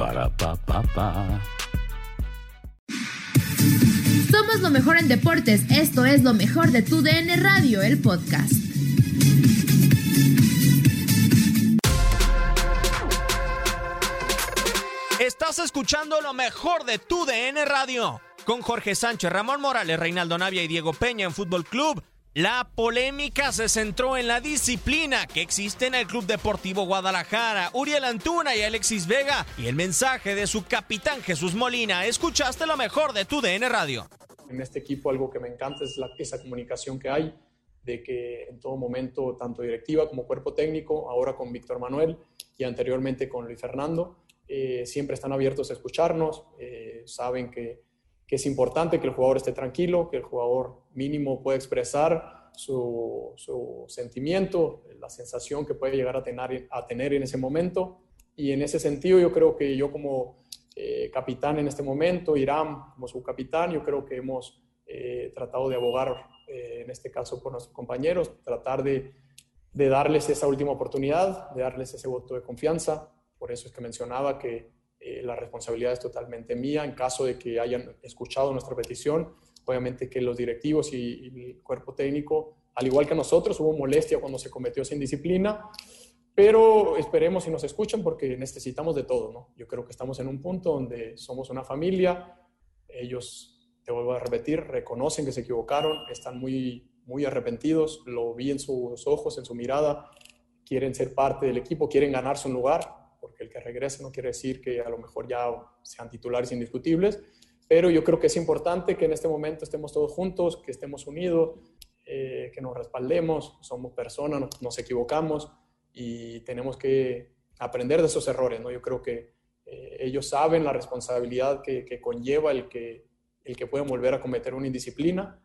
Para pa pa pa. Somos lo mejor en deportes. Esto es lo mejor de tu DN Radio, el podcast. Estás escuchando lo mejor de tu DN Radio. Con Jorge Sánchez, Ramón Morales, Reinaldo Navia y Diego Peña en Fútbol Club. La polémica se centró en la disciplina que existe en el Club Deportivo Guadalajara, Uriel Antuna y Alexis Vega, y el mensaje de su capitán Jesús Molina. Escuchaste lo mejor de tu DN Radio. En este equipo algo que me encanta es esa comunicación que hay, de que en todo momento, tanto directiva como cuerpo técnico, ahora con Víctor Manuel y anteriormente con Luis Fernando, eh, siempre están abiertos a escucharnos, eh, saben que, es importante que el jugador esté tranquilo, que el jugador mínimo pueda expresar su, sentimiento, la sensación que puede llegar a tener, a tener en ese momento. Y en ese sentido yo creo que yo como eh, capitán en este momento, Irán como su capitán, yo creo que hemos eh, tratado de abogar, eh, en este caso por nuestros compañeros, tratar de, darles esa última oportunidad, de darles ese voto de confianza, por eso es que mencionaba que la responsabilidad es totalmente mía en caso de que hayan escuchado nuestra petición. Obviamente que los directivos y, el cuerpo técnico, al igual que nosotros, hubo molestia cuando se cometió esa indisciplina, pero esperemos si nos escuchan porque necesitamos de todo, ¿no? Yo creo que estamos en un punto donde somos una familia, ellos, te vuelvo a repetir, reconocen que se equivocaron, están muy, muy arrepentidos, lo vi en sus ojos, en su mirada, quieren ser parte del equipo, quieren ganarse un lugar, porque el que regrese no quiere decir que a lo mejor ya sean titulares indiscutibles, pero yo creo que es importante que en este momento estemos todos juntos, que estemos unidos, eh, que nos respaldemos, somos personas, nos, nos, equivocamos y tenemos que aprender de esos errores, ¿no? Yo creo que eh, ellos saben la responsabilidad que, que, conlleva el que, el que pueden volver a cometer una indisciplina,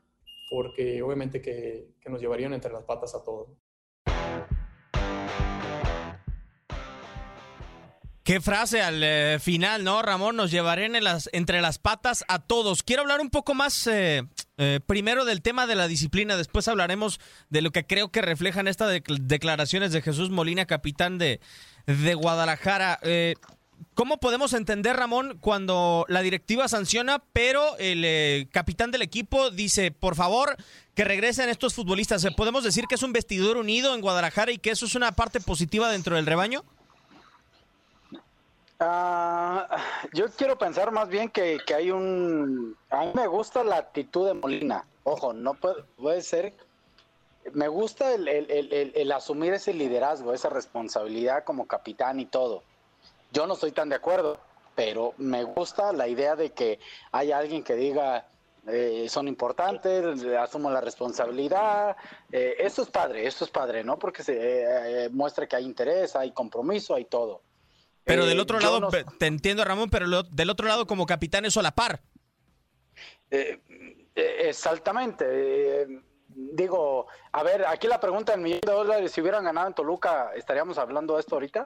porque obviamente que, que nos llevarían entre las patas a todos. Qué frase al eh, final, ¿no, Ramón? Nos llevaré en las, entre las patas a todos. Quiero hablar un poco más eh, eh, primero del tema de la disciplina, después hablaremos de lo que creo que reflejan estas de declaraciones de Jesús Molina, capitán de, de Guadalajara. ¿Cómo podemos entender, Ramón, cuando la directiva sanciona, pero el capitán del equipo dice, por favor, que regresen estos futbolistas? ¿Podemos decir que es un vestidor unido en Guadalajara y que eso es una parte positiva dentro del rebaño? Uh, yo quiero pensar más bien que, que, hay un... A mí me gusta la actitud de Molina. Ojo, no puede, puede ser... Me gusta el, el, el, asumir ese liderazgo, esa responsabilidad como capitán y todo. Yo no estoy tan de acuerdo, pero me gusta la idea de que hay alguien que diga, eh, son importantes, asumo la responsabilidad. Eh, esto es padre, esto es padre, ¿no? Porque se eh, muestra que hay interés, hay compromiso, hay todo. Pero del otro eh, lado, no... te entiendo Ramón, pero lo, del otro lado como capitán eso a la par. Eh, eh, exactamente. digo, a ver, aquí la pregunta en millón de dólares, si hubieran ganado en Toluca, ¿estaríamos hablando de esto ahorita?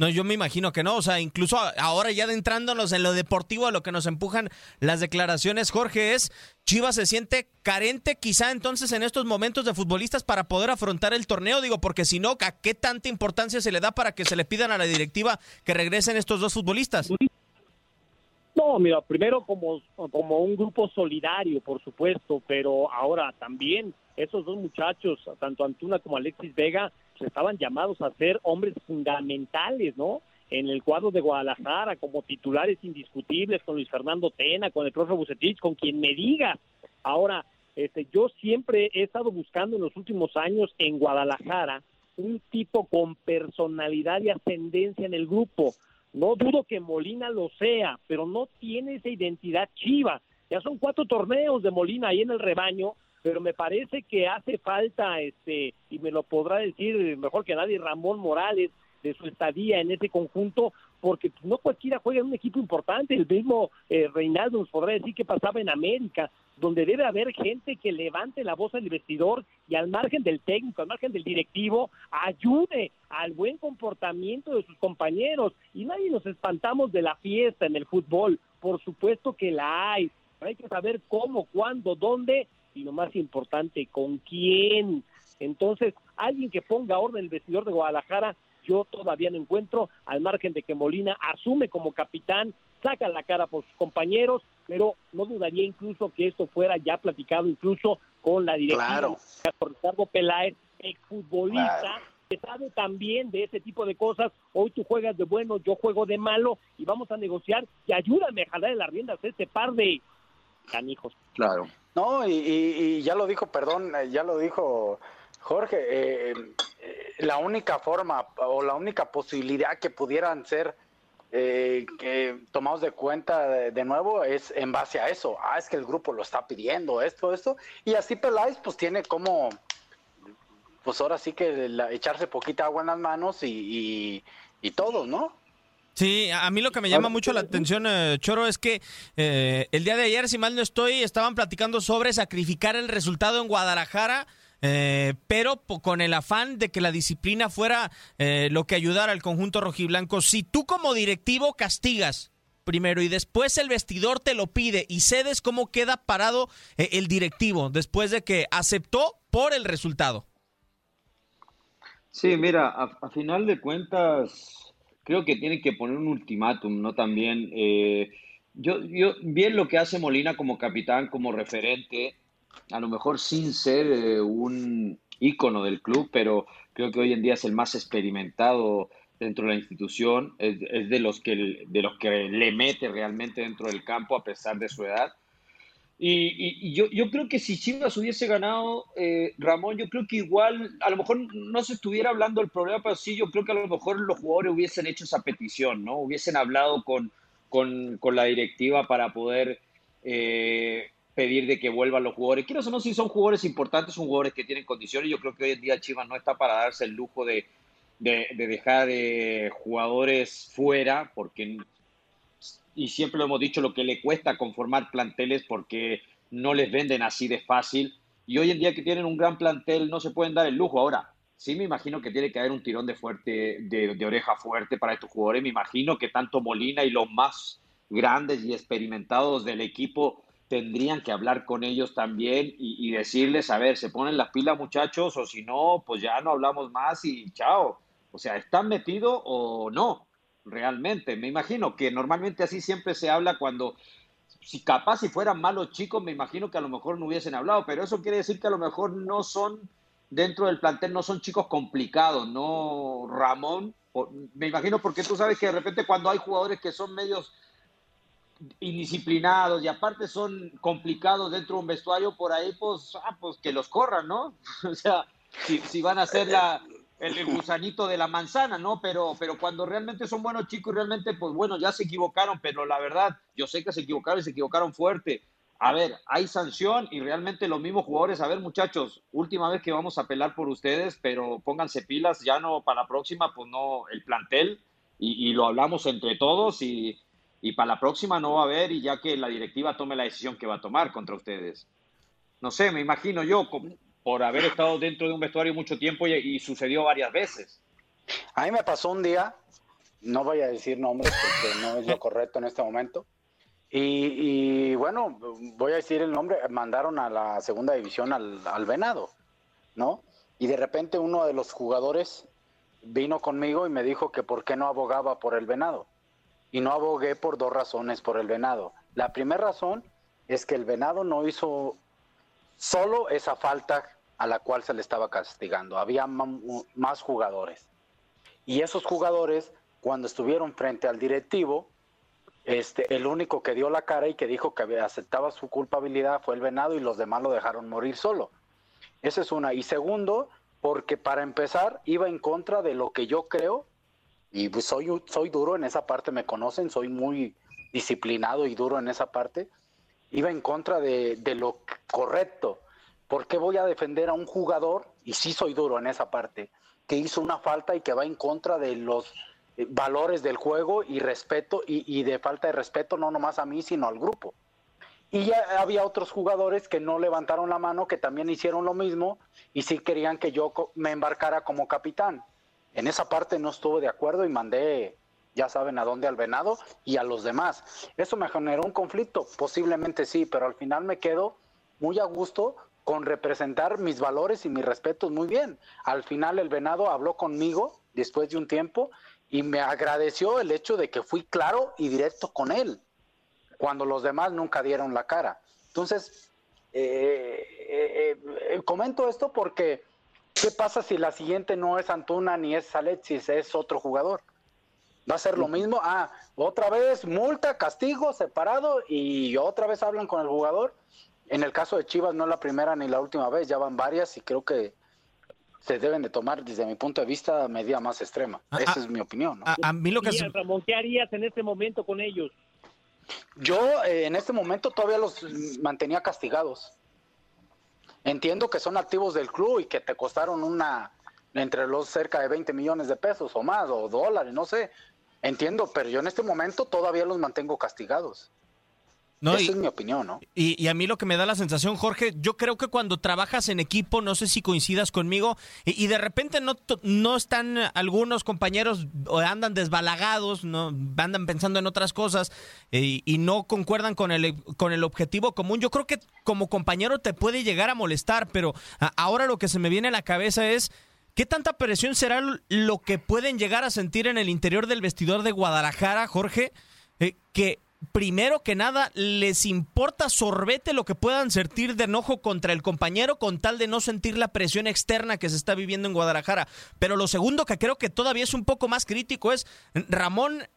No, yo me imagino que no. O sea, incluso ahora ya adentrándonos en lo deportivo, a lo que nos empujan las declaraciones, Jorge, es Chivas se siente carente quizá entonces en estos momentos de futbolistas para poder afrontar el torneo. Digo, porque si no, ¿a qué tanta importancia se le da para que se le pidan a la directiva que regresen estos dos futbolistas? No, mira, primero como, como un grupo solidario, por supuesto, pero ahora también esos dos muchachos, tanto Antuna como Alexis Vega, estaban llamados a ser hombres fundamentales, ¿no? En el cuadro de Guadalajara, como titulares indiscutibles, con Luis Fernando Tena, con el profe con quien me diga. Ahora, este, yo siempre he estado buscando en los últimos años en Guadalajara un tipo con personalidad y ascendencia en el grupo. No dudo que Molina lo sea, pero no tiene esa identidad chiva. Ya son cuatro torneos de Molina ahí en el rebaño pero me parece que hace falta, este, y me lo podrá decir mejor que nadie Ramón Morales, de su estadía en ese conjunto, porque no cualquiera juega en un equipo importante, el mismo eh, Reinaldo nos podrá decir que pasaba en América, donde debe haber gente que levante la voz al vestidor y al margen del técnico, al margen del directivo, ayude al buen comportamiento de sus compañeros. Y nadie nos espantamos de la fiesta en el fútbol, por supuesto que la hay, pero hay que saber cómo, cuándo, dónde y lo más importante, con quién. Entonces, alguien que ponga orden en el vestidor de Guadalajara, yo todavía no encuentro, al margen de que Molina asume como capitán, saca la cara por sus compañeros, pero no dudaría incluso que esto fuera ya platicado incluso con la directiva claro. por Ricardo Peláez, exfutbolista, que sabe también de ese tipo de cosas. Hoy tú juegas de bueno, yo juego de malo y vamos a negociar y ayúdame a jalar las riendas a este par de canijos. Claro. No, y, ya lo dijo, perdón, eh, ya lo dijo Jorge, eh, eh, la única forma o la única posibilidad que pudieran ser que tomados de cuenta de, nuevo es en base a eso. Ah, es que el grupo lo está pidiendo, esto, esto. Y así Peláez pues tiene como, pues ahora sí que echarse poquita agua en las manos y, y todo, ¿no? Sí, a mí lo que me llama mucho la atención, eh, Choro, es que eh, el día de ayer, si mal no estoy, estaban platicando sobre sacrificar el resultado en Guadalajara. Eh, pero con el afán de que la disciplina fuera lo que ayudara al conjunto rojiblanco. Si tú como directivo castigas primero y después el vestidor te lo pide y cedes, ¿cómo queda parado el directivo después de que aceptó por el resultado? Sí, mira, a final de cuentas, creo que tienen que poner un ultimátum, ¿no? También, eh, yo, yo, bien lo que hace Molina como capitán, como referente, a lo mejor sin ser eh, un ícono del club, pero creo que hoy en día es el más experimentado dentro de la institución, es, es de, los que, de los que le mete realmente dentro del campo a pesar de su edad. Y, yo, yo, creo que si Chivas hubiese ganado, eh, Ramón, yo creo que igual, a lo mejor no se estuviera hablando del problema, pero sí, yo creo que a lo mejor los jugadores hubiesen hecho esa petición, ¿no? Hubiesen hablado con, con, con la directiva para poder eh, pedir de que vuelvan los jugadores. Quiero no, si son jugadores importantes, son jugadores que tienen condiciones. Yo creo que hoy en día Chivas no está para darse el lujo de, de, de dejar eh, jugadores fuera, porque y siempre lo hemos dicho, lo que le cuesta conformar planteles porque no les venden así de fácil. Y hoy en día que tienen un gran plantel no se pueden dar el lujo. Ahora, sí me imagino que tiene que haber un tirón de, fuerte, de, oreja fuerte para estos jugadores. Me imagino que tanto Molina y los más grandes y experimentados del equipo tendrían que hablar con ellos también y, y, decirles, a ver, se ponen las pilas muchachos o si no, pues ya no hablamos más y chao. O sea, ¿están metidos o no? Realmente. Me imagino que normalmente así siempre se habla cuando, si capaz si fueran malos chicos, me imagino que a lo mejor no hubiesen hablado, pero eso quiere decir que a lo mejor no son, dentro del plantel, no son chicos complicados, ¿no, Ramón? Me imagino porque tú sabes que de repente cuando hay jugadores que son medios indisciplinados y aparte son complicados dentro de un vestuario por ahí, pues, ah, pues que los corran, ¿no? o sea, si, si van a hacer la, el, gusanito de la manzana, ¿no? Pero, pero cuando realmente son buenos chicos, realmente, pues bueno, ya se equivocaron, pero la verdad, yo sé que se equivocaron y se equivocaron fuerte. A ver, hay sanción y realmente los mismos jugadores, a ver muchachos, última vez que vamos a apelar por ustedes, pero pónganse pilas, ya no para la próxima, pues no, el plantel, y, lo hablamos entre todos y, y para la próxima no va a haber y ya que la directiva tome la decisión que va a tomar contra ustedes. No sé, me imagino yo, por haber estado dentro de un vestuario mucho tiempo y, sucedió varias veces. A mí me pasó un día no voy a decir nombres porque no es lo correcto en este momento. Y, bueno, voy a decir el nombre, mandaron a la segunda división al, al Venado, ¿no? Y de repente uno de los jugadores vino conmigo y me dijo que por qué no abogaba por el Venado. Y no abogué por dos razones por el Venado. La primera razón es que el Venado no hizo solo esa falta a la cual se le estaba castigando. Había más jugadores. Y esos jugadores, cuando estuvieron frente al directivo, este, el único que dio la cara y que dijo que aceptaba su culpabilidad fue el venado y los demás lo dejaron morir solo. Esa es una. Y segundo, porque para empezar iba en contra de lo que yo creo, y pues soy, soy duro en esa parte, me conocen, soy muy disciplinado y duro en esa parte, iba en contra de, lo correcto. ¿Por qué voy a defender a un jugador, y sí soy duro en esa parte, que hizo una falta y que va en contra de los eh, valores del juego y respeto, y, de falta de respeto no nomás a mí, sino al grupo? Y ya había otros jugadores que no levantaron la mano, que también hicieron lo mismo y sí querían que yo me embarcara como capitán. En esa parte no estuve de acuerdo y mandé, ya saben a dónde, al venado y a los demás. Eso me generó un conflicto, posiblemente sí, pero al final me quedo muy a gusto con representar mis valores y mis respetos muy bien. Al final el venado habló conmigo después de un tiempo y me agradeció el hecho de que fui claro y directo con él, cuando los demás nunca dieron la cara. Entonces, eh, eh, eh, comento esto porque, ¿qué pasa si la siguiente no es Antuna ni es Alexis, es otro jugador? ¿Va a ser lo mismo? Ah, otra vez multa, castigo, separado y otra vez hablan con el jugador. En el caso de Chivas no es la primera ni la última vez, ya van varias y creo que se deben de tomar desde mi punto de vista medida más extrema. Ah, Esa ah, es mi opinión. A, mí lo que Ramón, ¿qué harías en este momento con ellos? Yo eh, en este momento todavía los mantenía castigados. Entiendo que son activos del club y que te costaron una entre los cerca de 20 millones de pesos o más o dólares, no sé. Entiendo, pero yo en este momento todavía los mantengo castigados. No, Esa es mi opinión, ¿no? Y, a mí lo que me da la sensación, Jorge, yo creo que cuando trabajas en equipo, no sé si coincidas conmigo, y, de repente no, no están algunos compañeros o andan desbalagados, no andan pensando en otras cosas y, no concuerdan con el, con el objetivo común. Yo creo que como compañero te puede llegar a molestar, pero ahora lo que se me viene a la cabeza es... ¿Qué tanta presión será lo que pueden llegar a sentir en el interior del vestidor de Guadalajara, Jorge? Eh, que primero que nada, les importa sorbete lo que puedan sentir de enojo contra el compañero con tal de no sentir la presión externa que se está viviendo en Guadalajara. Pero lo segundo que creo que todavía es un poco más crítico es, Ramón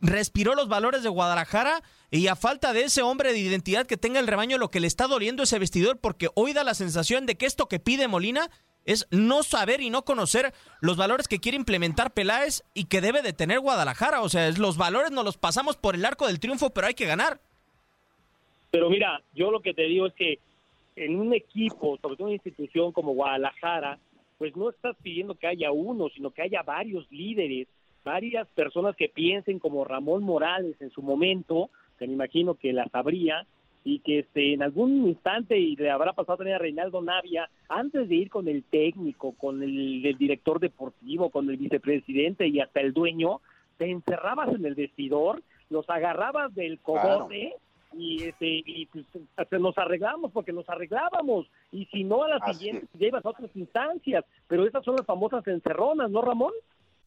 respiró los valores de Guadalajara y a falta de ese hombre de identidad que tenga el rebaño, lo que le está doliendo ese vestidor porque hoy da la sensación de que esto que pide Molina es no saber y no conocer los valores que quiere implementar Peláez y que debe de tener Guadalajara. O sea, los valores nos los pasamos por el arco del triunfo, pero hay que ganar. Pero mira, yo lo que te digo es que en un equipo, sobre todo una institución como Guadalajara, pues no estás pidiendo que haya uno, sino que haya varios líderes, varias personas que piensen como Ramón Morales en su momento, que me imagino que las habría, y que este, en algún instante y le habrá pasado también a Reinaldo Navia, antes de ir con el técnico, con el, director deportivo, con el vicepresidente y hasta el dueño, te encerrabas en el vestidor, los agarrabas del cogote y, este, y pues, nos arreglamos porque nos arreglábamos y si no a la siguiente llevas a otras instancias, pero esas son las famosas encerronas, ¿no Ramón?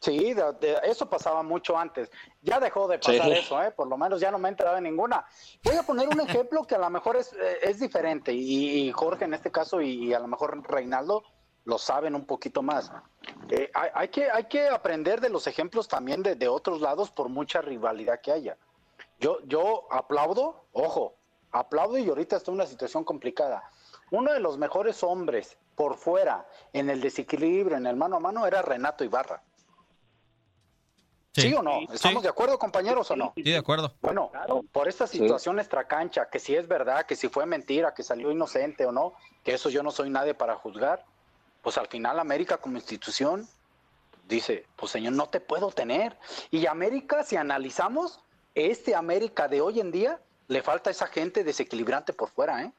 Sí, eso pasaba mucho antes. Ya dejó de pasar eso, ¿eh? por lo menos ya no me he enterado de ninguna. Voy a poner un ejemplo que a lo mejor es, eh, es diferente y, Jorge en este caso y, a lo mejor Reinaldo lo saben un poquito más. Eh, hay, que, hay que aprender de los ejemplos también de, de, otros lados por mucha rivalidad que haya. Yo, yo aplaudo, ojo, aplaudo y ahorita está en una situación complicada. Uno de los mejores hombres por fuera en el desequilibrio, en el mano a mano, era Renato Ibarra ¿Sí, o no? ¿Estamos de acuerdo, compañeros, o no? Sí, de acuerdo. Bueno, por esta situación extracancha, que si es verdad, que si fue mentira, que salió inocente o no, que eso yo no soy nadie para juzgar, pues al final América como institución dice, pues señor, no te puedo tener. Y América, si analizamos, este América de hoy en día, le falta esa gente desequilibrante por fuera, ¿eh?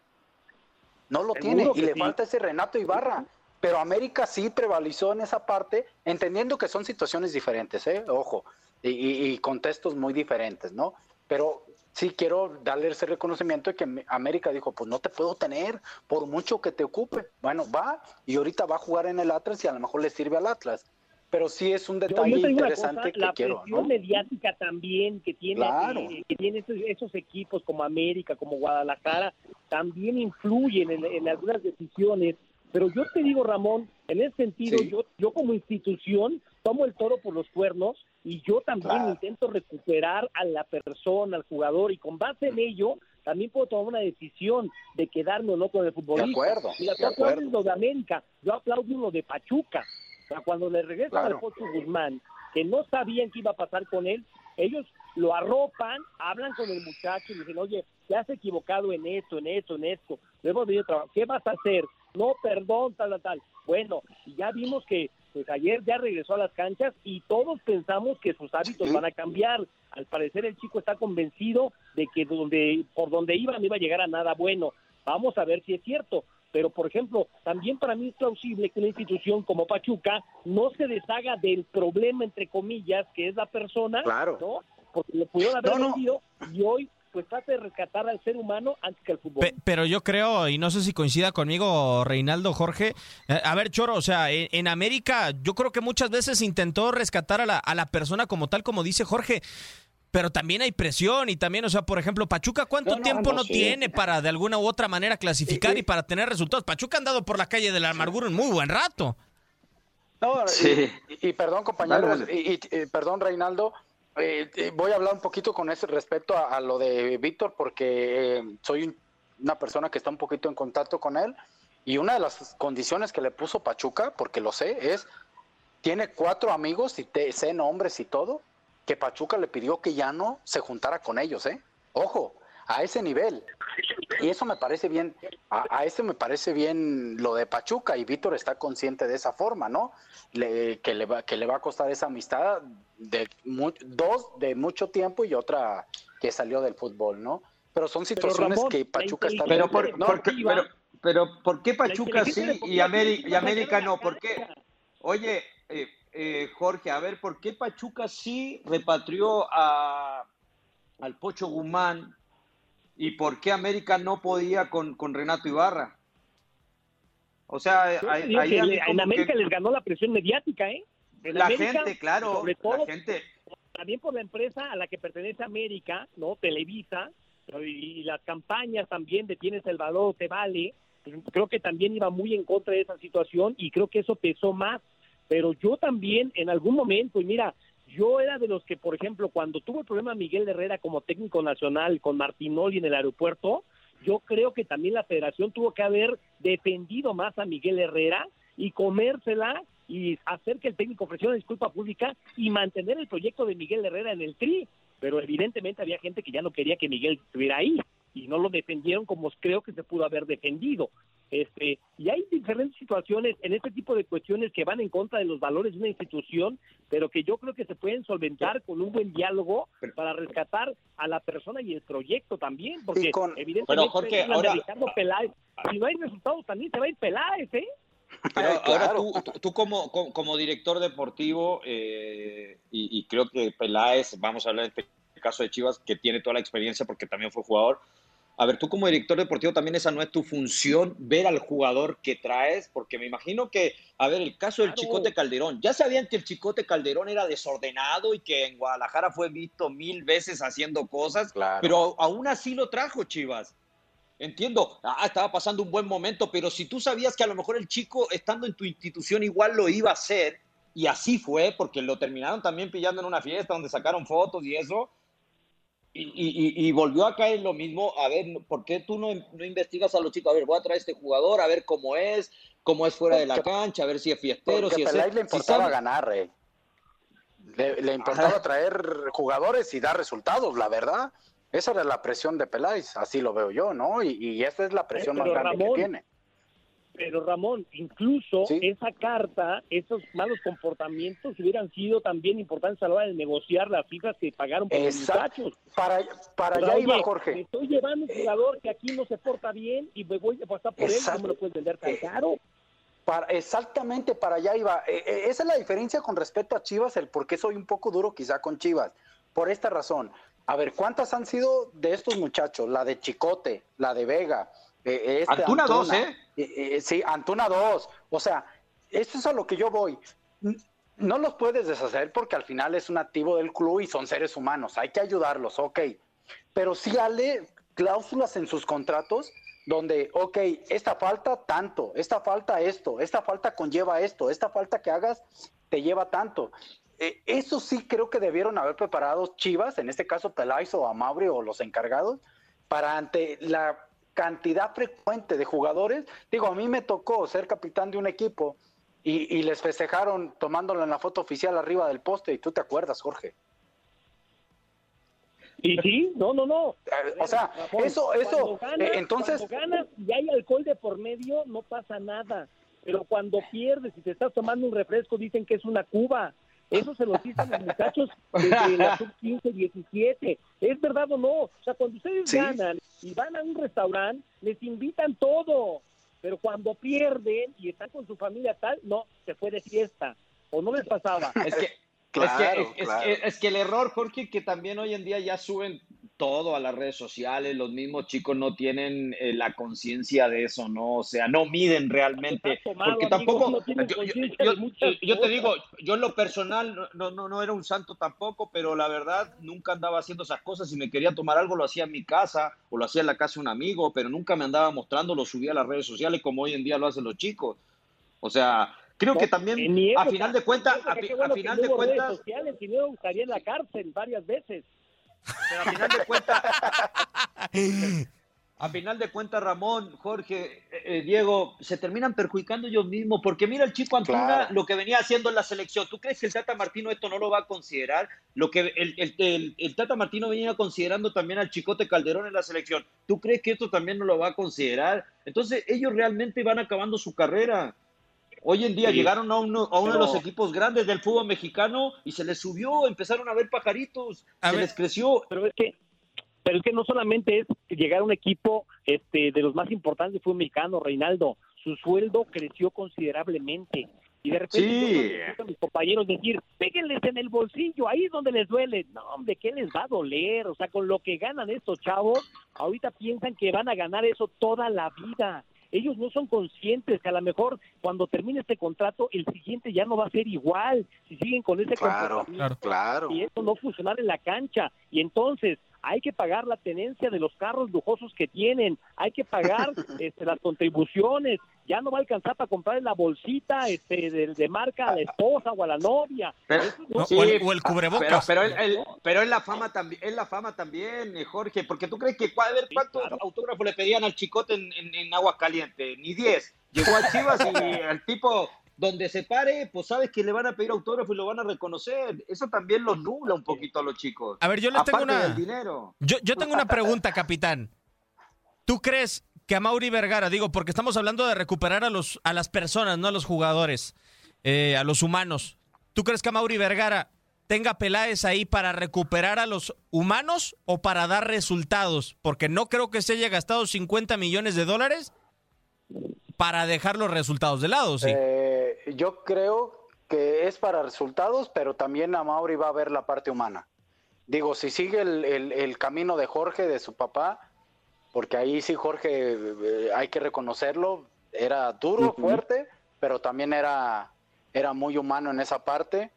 No lo tiene y le falta ese Renato Ibarra. Pero América sí prevalizó en esa parte, entendiendo que son situaciones diferentes, ¿eh? Ojo, y, contextos muy diferentes, ¿no? Pero sí quiero darle ese reconocimiento de que América dijo, pues no te puedo tener por mucho que te ocupe. Bueno, va y ahorita va a jugar en el Atlas y a lo mejor le sirve al Atlas pero sí es un detalle interesante que la quiero. presión mediática también que tiene, eh, que tiene esos, equipos como América, como Guadalajara, también influyen en, algunas decisiones. Pero yo te digo, Ramón, en ese sentido, yo, yo como institución tomo el toro por los cuernos y yo también intento recuperar a la persona, al jugador, y con base en ello también puedo tomar una decisión de quedarme o no con el futbolista. De acuerdo. Mira, tú aplaudes lo de América, yo aplaudo lo de Pachuca cuando le regresan al Pocho Guzmán, que no sabían qué iba a pasar con él, ellos lo arropan, hablan con el muchacho y dicen, oye, te has equivocado en esto, en esto, en esto, hemos venido trabajar, ¿qué vas a hacer? No, perdón, tal, tal, tal. Bueno, ya vimos que pues ayer ya regresó a las canchas y todos pensamos que sus hábitos van a cambiar. Al parecer el chico está convencido de que donde por donde iba no iba a llegar a nada bueno. Vamos a ver si es cierto. Pero, por ejemplo, también para mí es plausible que una institución como Pachuca no se deshaga del problema, entre comillas, que es la persona, claro. ¿no? Porque le pudieron haber vendido y hoy pues trata de rescatar al ser humano antes que al fútbol. pero yo creo, y no sé si coincida conmigo Reinaldo Jorge, eh, a ver Choro, o sea, en, América yo creo que muchas veces intentó rescatar a la, a la persona como tal, como dice Jorge, pero también hay presión y también, o sea, por ejemplo, Pachuca, ¿cuánto tiempo no, tiene para de alguna u otra manera clasificar y para tener resultados? Pachuca ha andado por la calle de la amargura un muy buen rato. No, sí. y, perdón, compañeros, y, perdón, Reinaldo, eh, voy a hablar un poquito con ese respecto a, lo de Víctor, porque eh, soy una persona que está un poquito en contacto con él, y una de las condiciones que le puso Pachuca, porque lo sé, es, tiene cuatro amigos y te, sé nombres y todo, que Pachuca le pidió que ya no se juntara con ellos, ¿eh? Ojo, a ese nivel. Y eso me parece bien, a, ese me parece bien lo de Pachuca y Víctor está consciente de esa forma, ¿no? que, le va, que le va a costar esa amistad de dos de mucho tiempo y otra que salió del fútbol, ¿no? Pero son situaciones que Pachuca está... Pero, por, pero, pero, ¿por qué Pachuca sí y América, y América no? ¿Por qué? Oye, eh, eh, Jorge, a ver, ¿por qué Pachuca sí repatrió a, al Pocho Guzmán y por qué América no podía con, Renato Ibarra? O sea, en América les ganó la presión mediática, ¿eh? la gente, claro, sobre todo, la gente. También por la empresa a la que pertenece América, ¿no? Televisa, y, las campañas también de tienes el valor, te vale. Creo que también iba muy en contra de esa situación y creo que eso pesó más pero yo también en algún momento, y mira, yo era de los que, por ejemplo, cuando tuvo el problema Miguel Herrera como técnico nacional con Martinoli en el aeropuerto, yo creo que también la federación tuvo que haber defendido más a Miguel Herrera y comérsela y hacer que el técnico ofreciera disculpa pública y mantener el proyecto de Miguel Herrera en el tri. Pero evidentemente había gente que ya no quería que Miguel estuviera ahí y no lo defendieron como creo que se pudo haber defendido. Este, y hay diferentes situaciones en este tipo de cuestiones que van en contra de los valores de una institución, pero que yo creo que se pueden solventar con un buen diálogo para rescatar a la persona y el proyecto también, porque evidentemente si no hay resultados también se va a ir Peláez, ¿eh? ahora tú, como, como, director deportivo, eh, y, y, creo que Peláez, vamos a hablar en este caso de Chivas, que tiene toda la experiencia porque también fue jugador, a ver, tú como director deportivo también esa no es tu función, ver al jugador que traes, porque me imagino que, a ver, el caso del Chicote Calderón, ya sabían que el Chicote Calderón era desordenado y que en Guadalajara fue visto mil veces haciendo cosas, pero aún así lo trajo Chivas. Entiendo, ah, estaba pasando un buen momento, pero si tú sabías que a lo mejor el chico estando en tu institución igual lo iba a hacer, y así fue, porque lo terminaron también pillando en una fiesta donde sacaron fotos y eso, y, volvió a caer lo mismo. A ver, ¿por qué tú no, investigas a los chicos? A ver, voy a traer a este jugador, a ver cómo es, cómo es fuera de la cancha, a ver si es fiestero, si es. le importaba ganar, Le, importaba traer jugadores y dar resultados, la verdad. Esa era la presión de Peláez, así lo veo yo, ¿no? Y, y esa es la presión más grande que tiene. Pero Ramón, incluso esa carta, esos malos comportamientos hubieran sido también importantes a la hora de negociar las cifras que pagaron por los muchachos. Para, para allá iba Jorge. Me estoy llevando un jugador que aquí no se porta bien y me voy a pasar por él, ¿cómo me lo puedes vender tan caro? Para, exactamente para allá iba. E, e, esa es la diferencia con respecto a Chivas, el por qué soy un poco duro quizá con Chivas. Por esta razón. A ver, ¿cuántas han sido de estos muchachos? La de Chicote, la de Vega, eh, este Antuna 2, ¿eh? ¿eh? ¿eh? Sí, Antuna 2. O sea, esto es a lo que yo voy. No los puedes deshacer porque al final es un activo del club y son seres humanos. Hay que ayudarlos, ok. Pero sí dale cláusulas en sus contratos donde, ok, esta falta tanto, esta falta esto, esta falta conlleva esto, esta falta que hagas te lleva tanto. eso sí creo que debieron haber preparado Chivas, en este caso Peláez o Amabri o los encargados, para ante la cantidad frecuente de jugadores. Digo, a mí me tocó ser capitán de un equipo y, les festejaron tomándolo en la foto oficial arriba del poste y tú te acuerdas, Jorge. Y sí, no, no, no. O sea, eso, eso, eh, entonces... Cuando ganas y hay alcohol de por medio, no pasa nada. Pero cuando pierdes y te estás tomando un refresco, dicen que es una cuba. Eso se lo dicen los muchachos desde la sub-15, 17. ¿Es verdad o no? O sea, cuando ustedes ganan y van a un restaurante, les invitan todo. Pero cuando pierden y están con su familia tal, no, se fue de fiesta. ¿O no les pasaba? Es que, claro, es, que, es, que el error, Jorge, que también hoy en día ya suben todo a las redes sociales, los mismos chicos no tienen eh, la conciencia de eso, ¿no? O sea, no miden realmente, porque tampoco, yo, te digo, yo en lo personal no, no, no era un santo tampoco, pero la verdad nunca andaba haciendo esas cosas, si me quería tomar algo lo hacía en mi casa o lo hacía en la casa de un amigo, pero nunca me andaba mostrando, lo subía a las redes sociales como hoy en día lo hacen los chicos. O sea, creo que también a final de cuentas, a, final de cuentas, sociales, si no estaría en la cárcel varias veces. Pero a final de cuentas, a final de cuentas, Ramón, Jorge, eh, eh, Diego, se terminan perjudicando ellos mismos, porque mira el chico Antuna lo que venía haciendo en la selección. ¿Tú crees que el Tata Martino esto no lo va a considerar? Lo que el, el, Tata Martino venía considerando también al Chicote Calderón en la selección. ¿Tú crees que esto también no lo va a considerar? Entonces ellos realmente van acabando su carrera. Hoy en día llegaron a uno, a uno de los equipos grandes del fútbol mexicano y se les subió, empezaron a ver pajaritos, se les creció. Pero es que pero es que no solamente es llegar a un equipo este de los más importantes del fútbol mexicano, Reinaldo, su sueldo creció considerablemente. Y de repente sí. a mis compañeros decir, péguenles en el bolsillo, ahí es donde les duele. No, hombre, ¿qué les va a doler? O sea, con lo que ganan estos chavos, ahorita piensan que van a ganar eso toda la vida ellos no son conscientes que a lo mejor cuando termine este contrato el siguiente ya no va a ser igual si siguen con ese claro, claro. y eso no funcionar en la cancha y entonces hay que pagar la tenencia de los carros lujosos que tienen, hay que pagar este, las contribuciones, ya no va a alcanzar para comprar la bolsita este, de, marca a la esposa o a la novia. o, el, cubrebocas. Pero, pero, es la fama también, es la fama también, eh, Jorge, porque tú crees que a ver cuántos autógrafos le pedían al chicote en, en, agua caliente, ni 10. Llegó a Chivas y el tipo donde se pare, pues sabes que le van a pedir autógrafo y lo van a reconocer. Eso también los nubla un poquito a los chicos. A ver, yo les tengo una. dinero. Yo, yo tengo una pregunta, capitán. ¿Tú crees que a Mauri Vergara, digo, porque estamos hablando de recuperar a, los, a las personas, no a los jugadores, eh, a los humanos. ¿Tú crees que a Mauri Vergara tenga Peláez ahí para recuperar a los humanos o para dar resultados? Porque no creo que se haya gastado 50 millones de dólares para dejar los resultados de lado, ¿sí? Eh, yo creo que es para resultados, pero también a Mauri va a ver la parte humana. Digo, si sigue el camino de Jorge, de su papá, porque ahí sí Jorge, eh, hay que reconocerlo, era duro, fuerte, pero también era, era muy humano en esa parte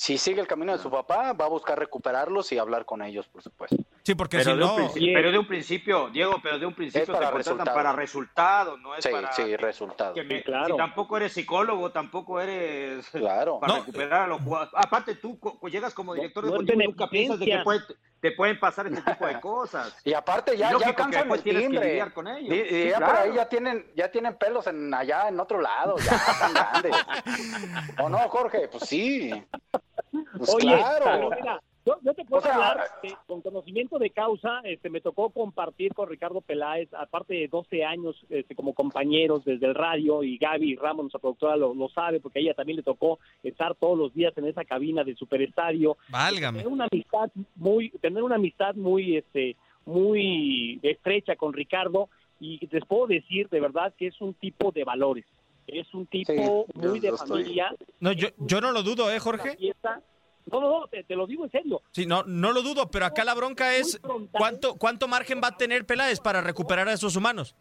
si sigue el camino de su papá, va a buscar recuperarlos y hablar con ellos, por supuesto. Sí, porque pero si no... pero de un principio, Diego, pero de un principio para te resultados. para resultados, no es sí, para... Sí, resultados. claro. Si tampoco eres psicólogo, tampoco eres... Claro. Para recuperar a los jugadores. Aparte, tú llegas como director de deportivo nunca piensas de que puede, te pueden pasar este tipo de cosas. Y aparte ya, ya alcanzan el timbre. Con ellos. Y, ya por ahí ya tienen, ya tienen pelos en allá en otro lado, ya están grandes. ¿O no, Jorge? Pues sí. Pues Oye, claro. mira, yo, yo te puedo O sea, hablar eh, con conocimiento de causa. Este, me tocó compartir con Ricardo Peláez, aparte de 12 años este, como compañeros desde el radio, y Gaby Ramos, nuestra productora, lo, lo sabe, porque a ella también le tocó estar todos los días en esa cabina del superestadio. Válgame. Tener una amistad muy, tener una amistad muy, este, muy estrecha con Ricardo, y les puedo decir de verdad que es un tipo de valores. Es un tipo Sí, muy yo- de yo estoy- familia. No, yo, yo no lo dudo, ¿eh, Jorge? No, no, no, te, te lo digo en serio. Sí, no, no lo dudo, pero acá la bronca es cuánto, cuánto margen va a tener Peláez para recuperar a esos humanos.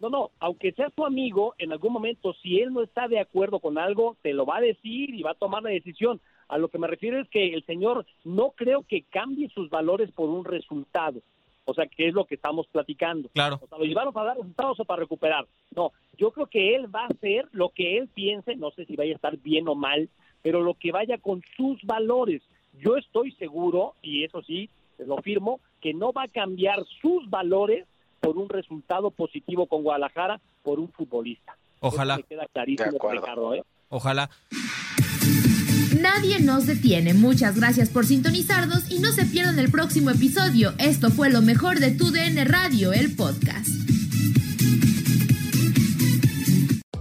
No, no, aunque sea tu amigo, en algún momento, si él no está de acuerdo con algo, te lo va a decir y va a tomar la decisión. A lo que me refiero es que el señor no creo que cambie sus valores por un resultado. O sea, que es lo que estamos platicando. Claro. O sea, lo llevaron para dar resultados o para recuperar. No, yo creo que él va a hacer lo que él piense, no sé si vaya a estar bien o mal, pero lo que vaya con sus valores. Yo estoy seguro, y eso sí, lo firmo, que no va a cambiar sus valores por un resultado positivo con Guadalajara por un futbolista. Ojalá. Eso me queda clarísimo. Ricardo. ¿eh? Ojalá. Nadie nos detiene. Muchas gracias por sintonizarnos y no se pierdan el próximo episodio. Esto fue lo mejor de tu DN Radio, el podcast.